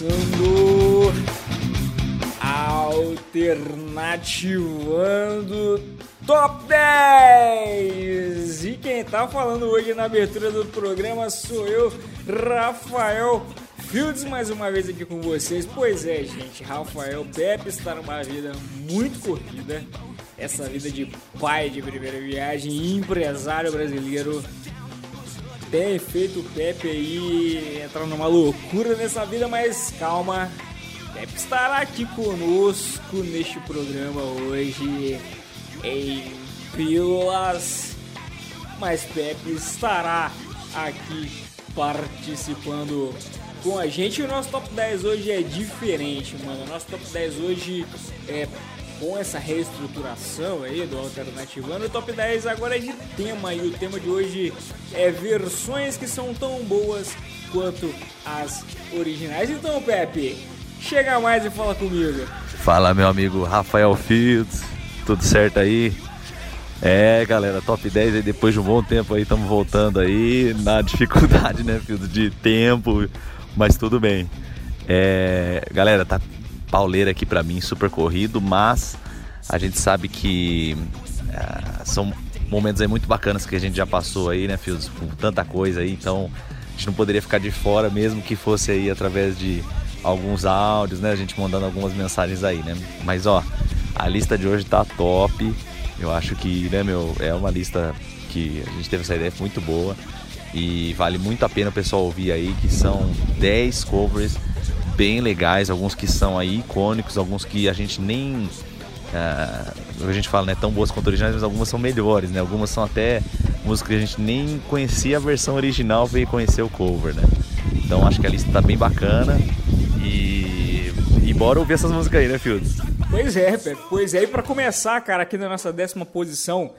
Começando alternativando Top 10! E quem tá falando hoje na abertura do programa sou eu, Rafael Fields, mais uma vez aqui com vocês. Pois é, gente, Rafael Pepe está numa vida muito corrida. Essa vida de pai de primeira viagem, empresário brasileiro. Tem feito o Pepe aí entrar numa loucura nessa vida, mas calma. Pepe estará aqui conosco neste programa hoje em pílulas, mas Pepe estará aqui participando com a gente. O nosso top 10 hoje é diferente, mano. O nosso top 10 hoje é com essa reestruturação aí do Alternativando. O top 10 agora é de tema e o tema de hoje é versões que são tão boas quanto as originais. Então, Pepe, chega mais e fala comigo. Fala, meu amigo Rafael Fields tudo certo aí? É, galera, top 10 aí depois de um bom tempo aí, estamos voltando aí na dificuldade, né, filho, de tempo, mas tudo bem. É, galera, tá pauleira aqui para mim, super corrido, mas a gente sabe que é, são momentos aí muito bacanas que a gente já passou aí, né, Fios, com tanta coisa aí, então a gente não poderia ficar de fora mesmo que fosse aí através de alguns áudios, né, a gente mandando algumas mensagens aí, né? Mas ó, a lista de hoje tá top. Eu acho que, né, meu, é uma lista que a gente teve essa ideia muito boa e vale muito a pena o pessoal ouvir aí, que são 10 covers bem legais, alguns que são aí icônicos, alguns que a gente nem uh, a gente fala, né, tão boas quanto originais, mas algumas são melhores, né? Algumas são até músicas que a gente nem conhecia a versão original, veio conhecer o cover, né? Então acho que a lista tá bem bacana e, e bora ouvir essas músicas aí, né, Fields? Pois é, Pepe. Pois é, e pra começar, cara, aqui na nossa décima posição,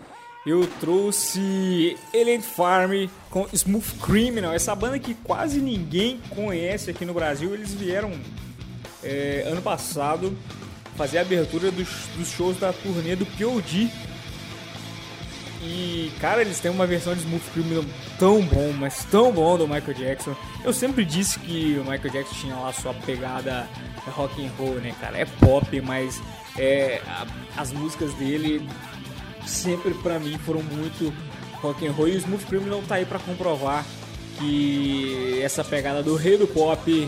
eu trouxe Elite Farm com Smooth Criminal, essa banda que quase ninguém conhece aqui no Brasil. Eles vieram é, ano passado fazer a abertura dos, dos shows da turnê do POD. E, cara, eles têm uma versão de Smooth Criminal tão bom, mas tão bom do Michael Jackson. Eu sempre disse que o Michael Jackson tinha lá sua pegada rock and roll, né, cara? É pop, mas é, a, as músicas dele sempre para mim foram muito rock and roll e o Smooth Criminal tá aí para comprovar que essa pegada do rei do pop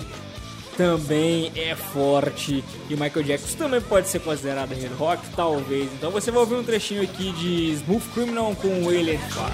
também é forte e Michael Jackson também pode ser considerado rei do rock, talvez. Então você vai ouvir um trechinho aqui de Smooth Criminal com o Farm.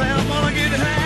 I'm gonna get high.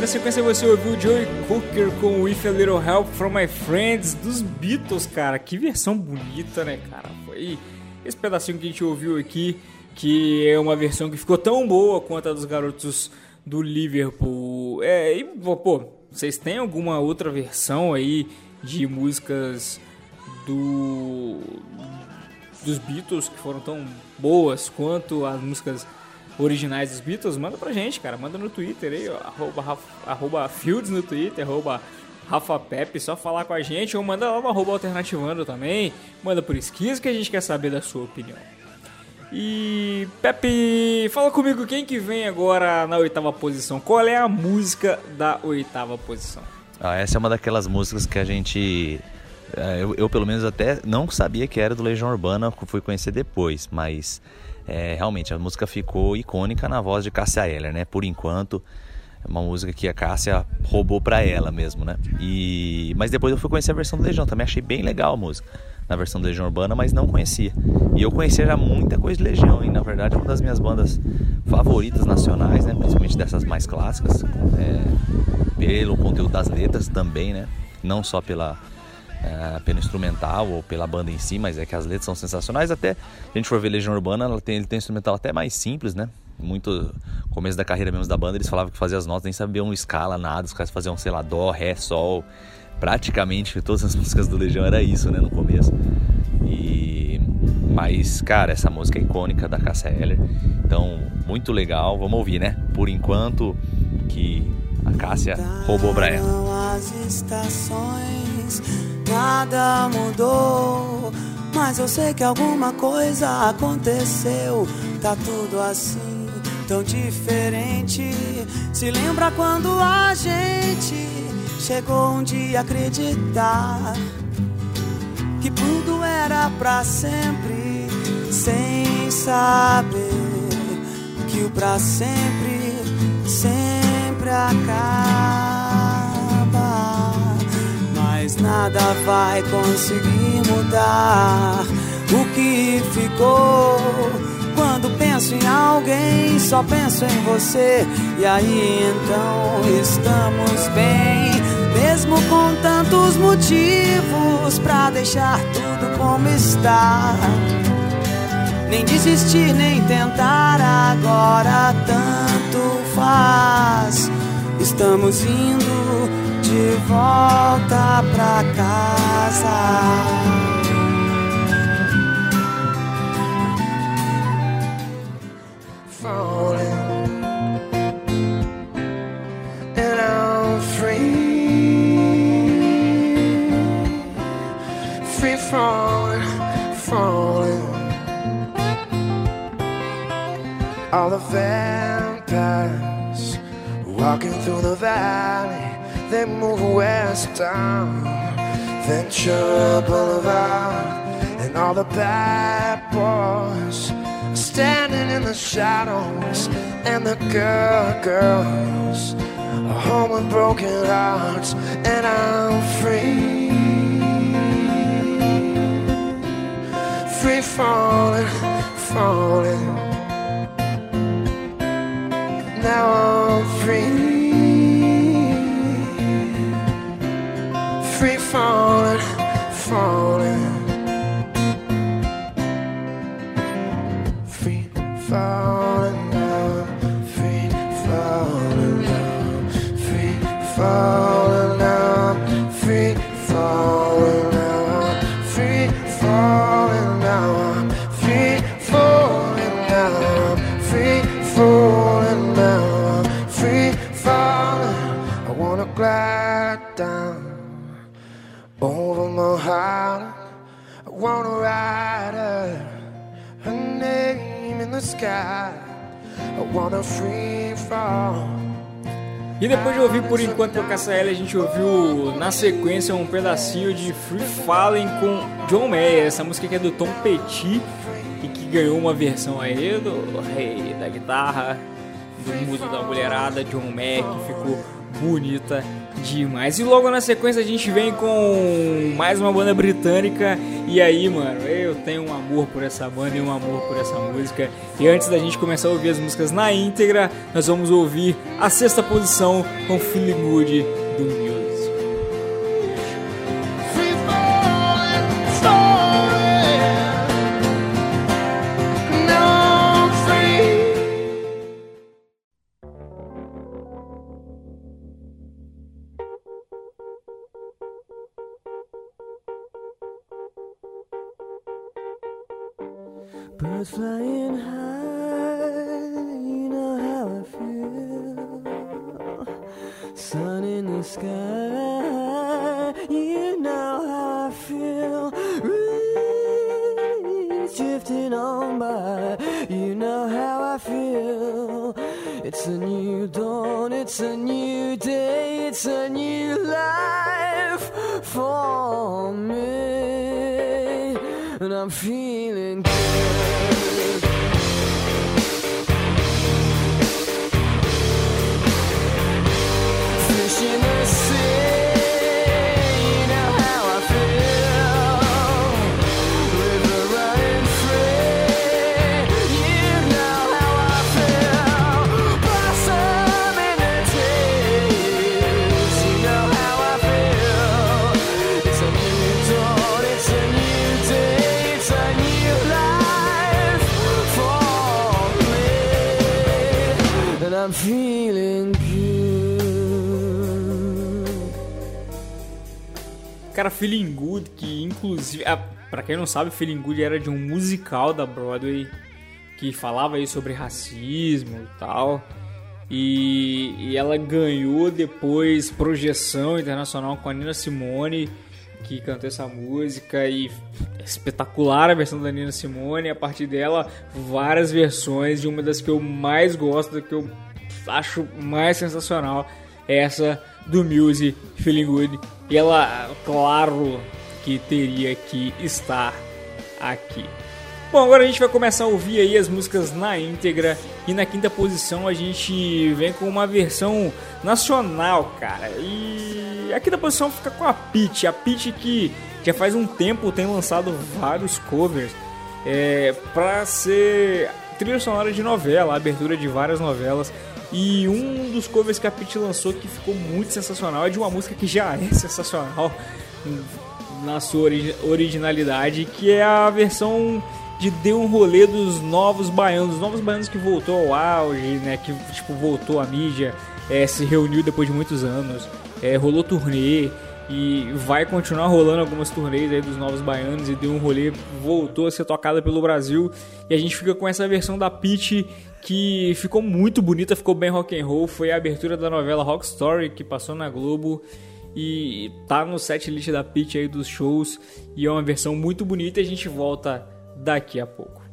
Na sequência você ouviu o Joey Cooker com With a Little Help From My Friends dos Beatles, cara. Que versão bonita, né, cara? Foi esse pedacinho que a gente ouviu aqui, que é uma versão que ficou tão boa quanto a dos garotos do Liverpool. É, e, pô, vocês têm alguma outra versão aí de músicas do dos Beatles que foram tão boas quanto as músicas originais dos Beatles, manda pra gente, cara. Manda no Twitter aí, ó, arroba, arroba Fields no Twitter, arroba Rafa Pepe, só falar com a gente, ou manda lá no arroba alternativando também, manda por esquizo que a gente quer saber da sua opinião. E Pepe, fala comigo quem que vem agora na oitava posição. Qual é a música da oitava posição? Ah, essa é uma daquelas músicas que a gente. eh, Eu, eu, pelo menos até não sabia que era do Legião Urbana, fui conhecer depois, mas eh, realmente a música ficou icônica na voz de Cássia Eller, né? Por enquanto, é uma música que a Cássia roubou pra ela mesmo, né? E mas depois eu fui conhecer a versão do Legião, também achei bem legal a música na versão do Legião Urbana, mas não conhecia. E eu conhecia já muita coisa de Legião, e na verdade é uma das minhas bandas favoritas nacionais, né? Principalmente dessas mais clássicas. É, pelo conteúdo das letras também, né? Não só pela, é, pelo instrumental ou pela banda em si, mas é que as letras são sensacionais. Até se a gente for ver Legião Urbana, ela tem, ele tem um instrumental até mais simples, né? Muito começo da carreira mesmo da banda, eles falavam que fazia as notas, nem sabiam escala, nada, os caras faziam, sei lá, dó, ré, sol. Praticamente todas as músicas do Legião era isso, né, no começo. E mas, cara, essa música é icônica da Cássia Eller. Então, muito legal. Vamos ouvir, né? Por enquanto que a Cássia roubou pra ela. As estações, nada mudou. Mas eu sei que alguma coisa aconteceu. Tá tudo assim, tão diferente. Se lembra quando a gente chegou um dia a acreditar que tudo era pra sempre, sem saber que o pra sempre sempre acaba. Mas nada vai conseguir mudar o que ficou. Penso em alguém, só penso em você. E aí então estamos bem, mesmo com tantos motivos pra deixar tudo como está. Nem desistir, nem tentar agora tanto faz. Estamos indo de volta pra casa. All the vampires walking through the valley, they move west down Ventura Boulevard, and all the bad boys standing in the shadows, and the girl girls are home with broken hearts, and I'm free, free falling, falling now on. E depois de ouvir por enquanto por KCL, a gente ouviu na sequência um pedacinho de Free Falling com John Mayer, essa música que é do Tom Petty e que ganhou uma versão aí do rei da guitarra, do muso da mulherada, John Mayer, que ficou bonita demais. E logo na sequência a gente vem com mais uma banda britânica. E aí, mano, eu tenho um amor por essa banda e um amor por essa música. E antes da gente começar a ouvir as músicas na íntegra, nós vamos ouvir a sexta posição com Feeling Good do Feeling Good, que inclusive, ah, pra quem não sabe, Feeling Good era de um musical da Broadway que falava aí sobre racismo e tal. E, e ela ganhou depois projeção internacional com a Nina Simone, que cantou essa música e é espetacular a versão da Nina Simone. A partir dela, várias versões de uma das que eu mais gosto, da que eu acho mais sensacional, é essa do Muse Feeling Good. E ela, claro, que teria que estar aqui. Bom, agora a gente vai começar a ouvir aí as músicas na íntegra e na quinta posição a gente vem com uma versão nacional, cara. E a quinta posição fica com a Peach, a Peach que já faz um tempo tem lançado vários covers é, para ser trilha sonora de novela, abertura de várias novelas. E um dos covers que a Peach lançou que ficou muito sensacional é de uma música que já é sensacional na sua ori- originalidade, que é a versão de Deu um rolê dos novos baianos, os novos baianos que voltou ao auge, né, que tipo voltou à mídia, é, se reuniu depois de muitos anos, é, rolou turnê e vai continuar rolando algumas turnês aí dos novos baianos e deu um rolê, voltou a ser tocada pelo Brasil. E a gente fica com essa versão da Peach que ficou muito bonita, ficou bem rock and roll, foi a abertura da novela Rock Story que passou na Globo. E tá no set list da Peach aí dos shows. E é uma versão muito bonita e a gente volta daqui a pouco.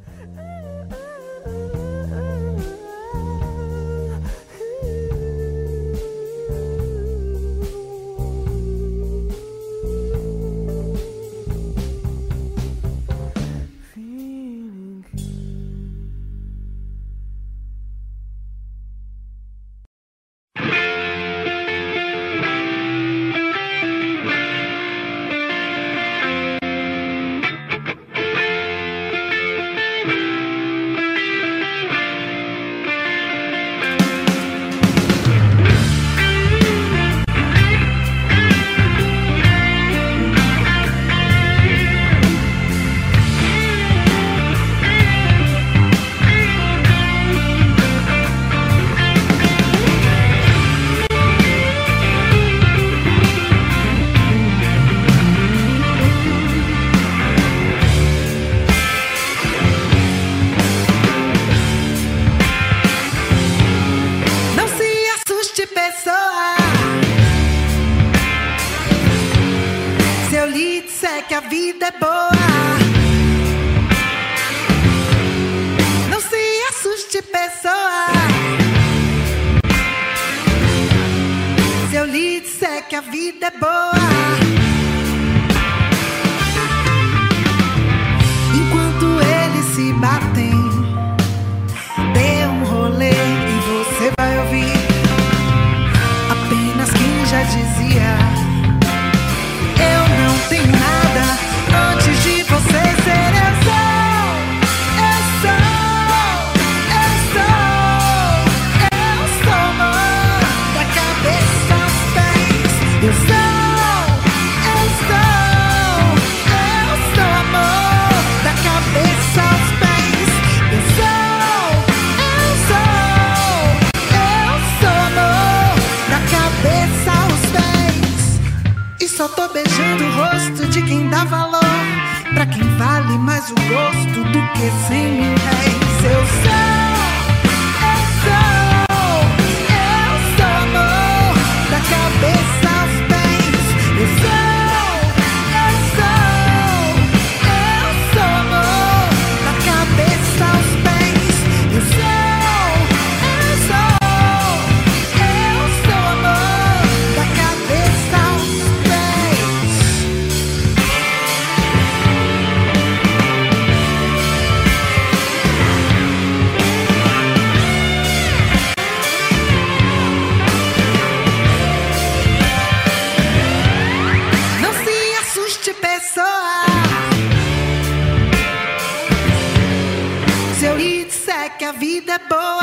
vida é boa.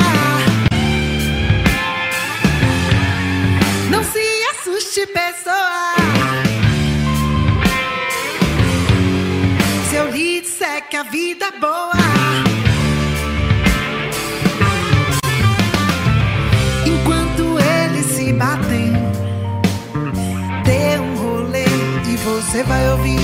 Não se assuste, pessoa. Se eu lhe disser que a vida é boa. Enquanto eles se batem, dê um rolê e você vai ouvir.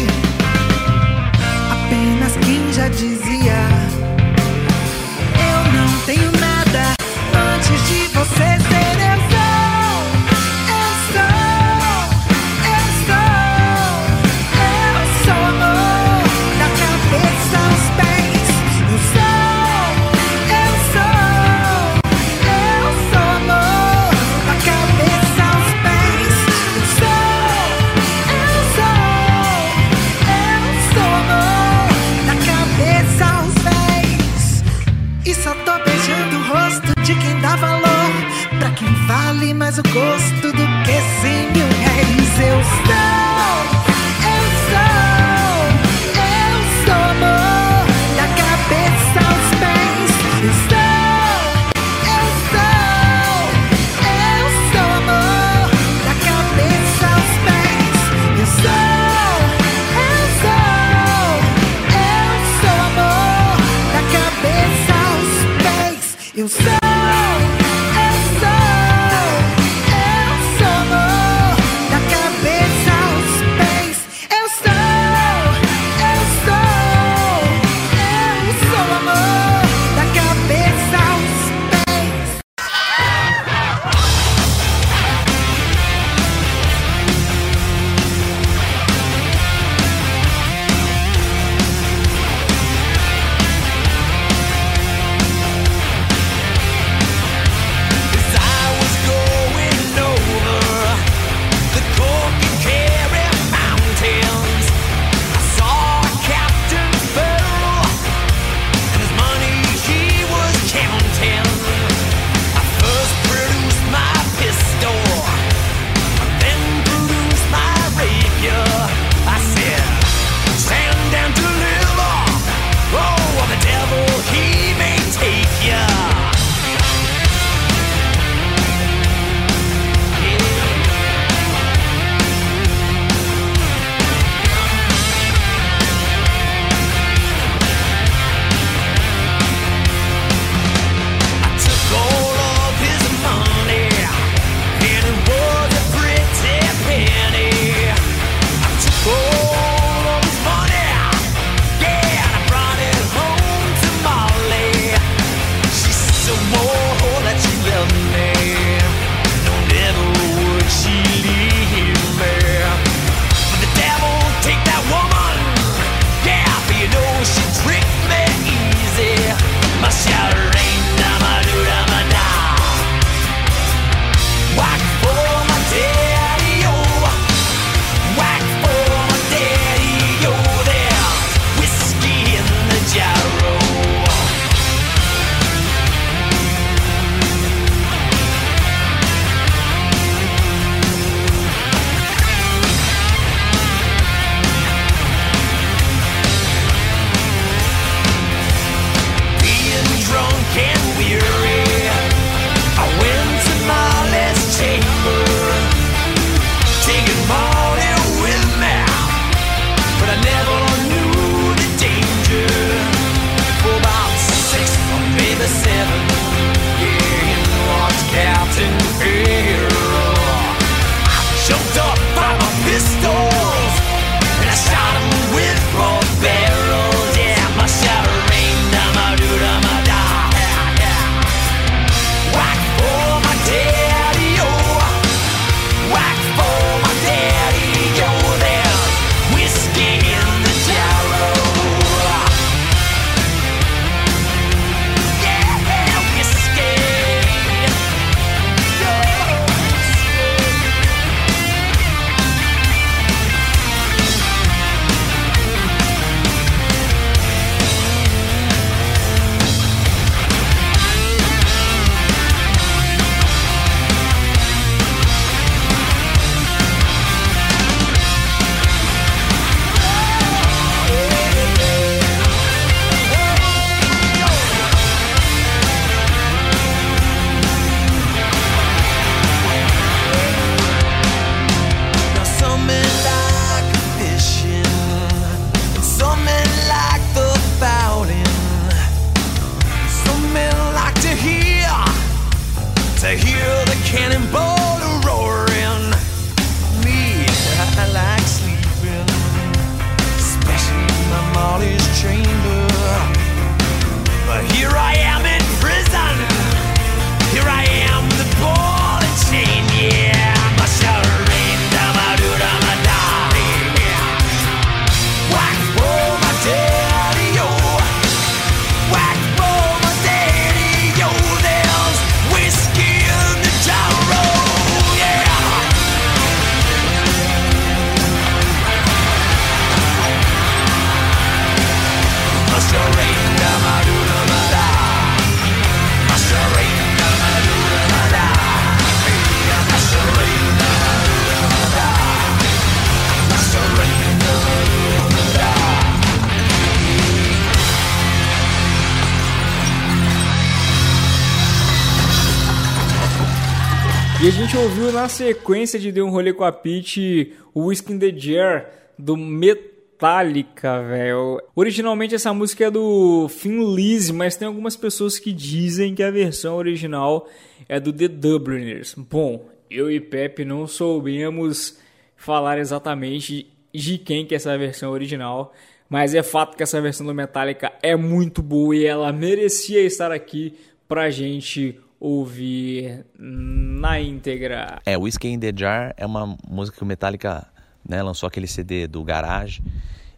E a gente ouviu na sequência de Deu um Rolê com a Peach o Whiskey in the Jar do Metallica, velho. Originalmente essa música é do Lizzy, mas tem algumas pessoas que dizem que a versão original é do The Dubliners. Bom, eu e Pepe não soubemos falar exatamente de quem que é essa versão original, mas é fato que essa versão do Metallica é muito boa e ela merecia estar aqui pra gente ouvir na íntegra. É, Whiskey in the Jar é uma música que o Metallica né, lançou aquele CD do Garage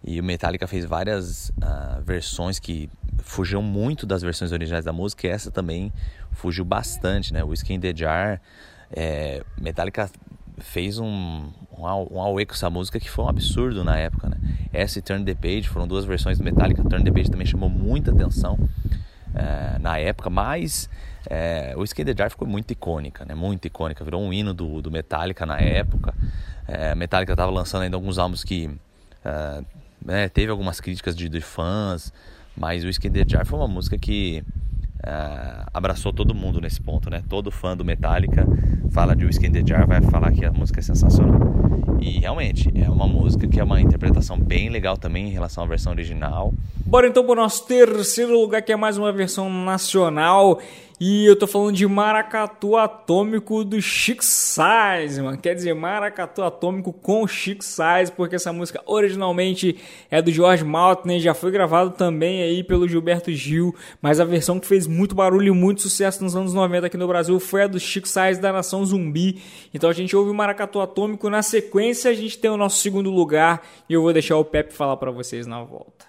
e o Metallica fez várias ah, versões que fugiam muito das versões originais da música e essa também fugiu bastante, né? Whiskey in the Jar, é, Metallica fez um, um, um auê com essa música que foi um absurdo na época, né? Essa e Turn the Page foram duas versões do Metallica, Turn the Page também chamou muita atenção é, na época, mas é, o in the Jar ficou muito icônica, né? Muito icônica, virou um hino do, do Metallica na época. É, Metallica estava lançando ainda alguns álbuns que é, né, teve algumas críticas de, de fãs, mas o in the Jar foi uma música que é, abraçou todo mundo nesse ponto, né? Todo fã do Metallica fala de Whiskey in the Jar, vai falar que a música é sensacional. E realmente, é uma música que é uma interpretação bem legal também em relação à versão original. Bora então pro nosso terceiro lugar, que é mais uma versão nacional. E eu tô falando de Maracatu Atômico do Chic Size, mano. Quer dizer, Maracatu Atômico com Chic Size, porque essa música originalmente é do George Maltner, já foi gravado também aí pelo Gilberto Gil, mas a versão que fez muito barulho e muito sucesso nos anos 90 aqui no Brasil foi a do Chic Size da Nação Zumbi. Então a gente ouve o Maracatu Atômico, na sequência a gente tem o nosso segundo lugar e eu vou deixar o Pepe falar pra vocês na volta.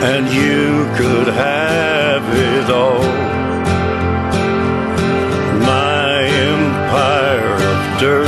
And you could have it all. My empire of dirt.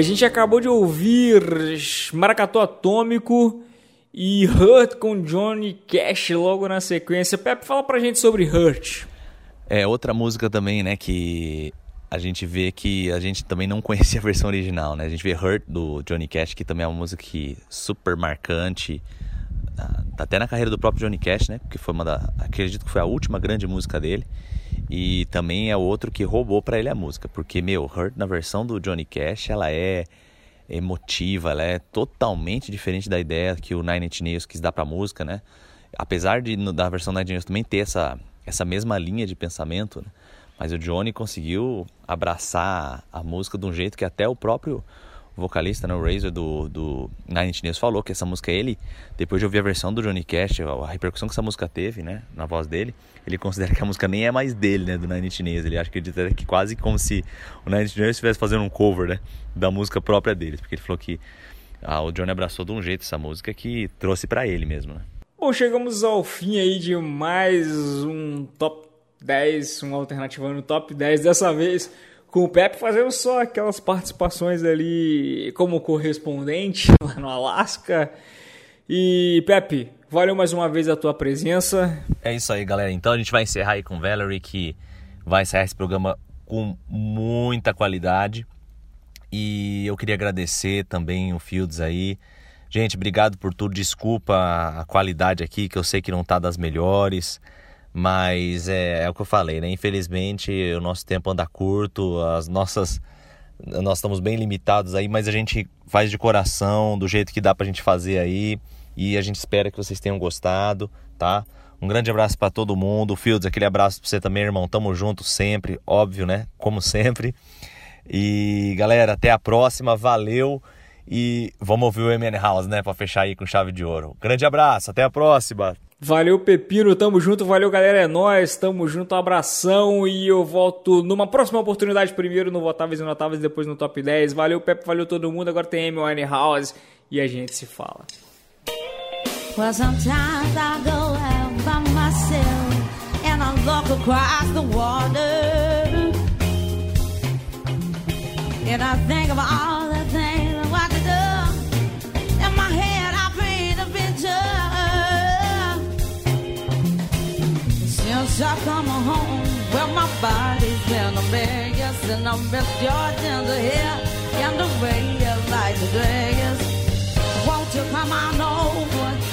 a gente acabou de ouvir Maracatu Atômico e Hurt com Johnny Cash logo na sequência. Pepe, fala pra gente sobre Hurt. É outra música também, né, que a gente vê que a gente também não conhecia a versão original, né? A gente vê Hurt do Johnny Cash, que também é uma música que super marcante, ah, tá até na carreira do próprio Johnny Cash, né? Porque foi uma da, acredito que foi a última grande música dele. E também é outro que roubou pra ele a música, porque meu, Hurt na versão do Johnny Cash, ela é emotiva, ela é totalmente diferente da ideia que o Nine Inch Nails quis dar pra música, né? Apesar de da versão Nine Inch Nails também ter essa essa mesma linha de pensamento, né? mas o Johnny conseguiu abraçar a música de um jeito que até o próprio vocalista, né, o Razor do, do Nine Inch Nails falou que essa música ele, depois de ouvir a versão do Johnny Cash, a repercussão que essa música teve, né, na voz dele, ele considera que a música nem é mais dele, né, do Nine Inch Nails, ele acha que ele diz que quase como se o Nine Inch Nails estivesse fazendo um cover, né, da música própria deles, porque ele falou que ah, o Johnny abraçou de um jeito essa música que trouxe pra ele mesmo, né. Bom, chegamos ao fim aí de mais um top 10, um alternativa no top 10, dessa vez com o Pepe fazendo só aquelas participações ali como correspondente lá no Alasca. E Pepe, valeu mais uma vez a tua presença. É isso aí, galera. Então a gente vai encerrar aí com o Valerie, que vai encerrar esse programa com muita qualidade. E eu queria agradecer também o Fields aí. Gente, obrigado por tudo. Desculpa a qualidade aqui, que eu sei que não tá das melhores. Mas é, é o que eu falei, né? Infelizmente o nosso tempo anda curto, as nossas. Nós estamos bem limitados aí, mas a gente faz de coração, do jeito que dá pra gente fazer aí. E a gente espera que vocês tenham gostado, tá? Um grande abraço para todo mundo. Fields, aquele abraço pra você também, irmão. Tamo junto sempre, óbvio, né? Como sempre. E galera, até a próxima. Valeu. E vamos ouvir o MN House, né? Pra fechar aí com chave de ouro. Grande abraço, até a próxima. Valeu, Pepino, tamo junto, valeu, galera, é nóis, tamo junto, abração e eu volto numa próxima oportunidade, primeiro no Votáveis e Notáveis, depois no Top 10. Valeu, Pepe, valeu todo mundo, agora tem Amy House e a gente se fala. Well, sometimes I go out by myself and I look across the water. And I think of all the things I come home, well, my body's been a biggest, and I miss Georgians here and the way you like the dress. Won't you come on over?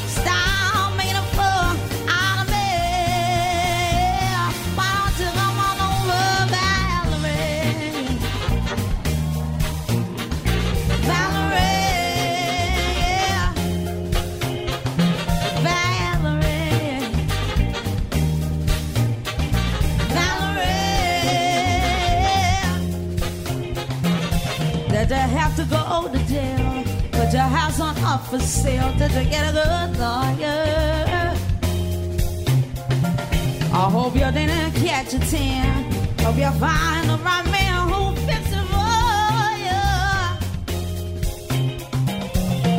Go to jail? Put your house on for sale. Did you get a good lawyer? I hope you didn't catch a tan. Hope you find the right man who fix it for you.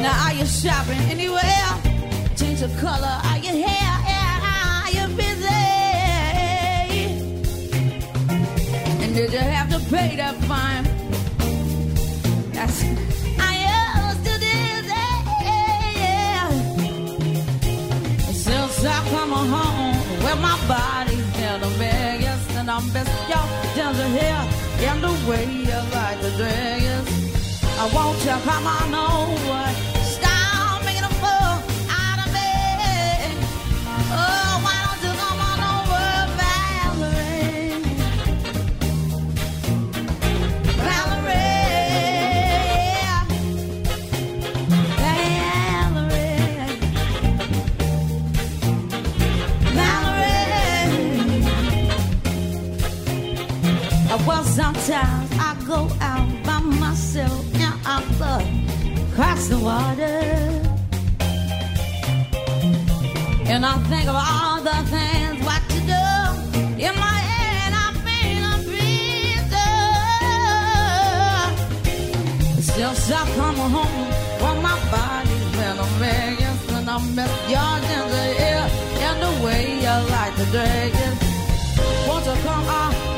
Now are you shopping anywhere? Change the color of your hair. Are you busy? And did you have to pay that fine? Way you like the dress. I want you come on over, Well, sometimes I go out by myself and I look across the water. And I think of all the things what to do. In my head, I feel a breather. Since I come home, well, my body's been a million, and I miss your ginger ear and the way you like to drag it. Won't you come on